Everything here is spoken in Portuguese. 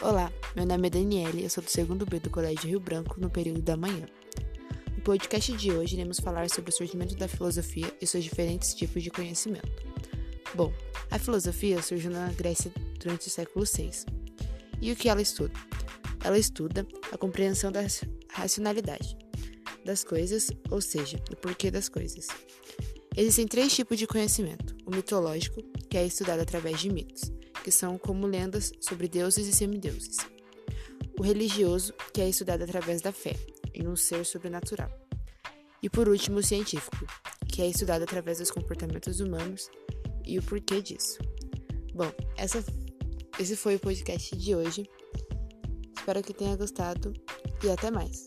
Olá, meu nome é Daniele, eu sou do segundo B do Colégio Rio Branco, no período da manhã. No podcast de hoje, iremos falar sobre o surgimento da filosofia e seus diferentes tipos de conhecimento. Bom, a filosofia surgiu na Grécia durante o século VI. E o que ela estuda? Ela estuda a compreensão da racionalidade das coisas, ou seja, do porquê das coisas. Existem três tipos de conhecimento: o mitológico, que é estudado através de mitos que são como lendas sobre deuses e semideuses. O religioso, que é estudado através da fé, em um ser sobrenatural. E por último, o científico, que é estudado através dos comportamentos humanos e o porquê disso. Bom, essa, esse foi o podcast de hoje. Espero que tenha gostado e até mais.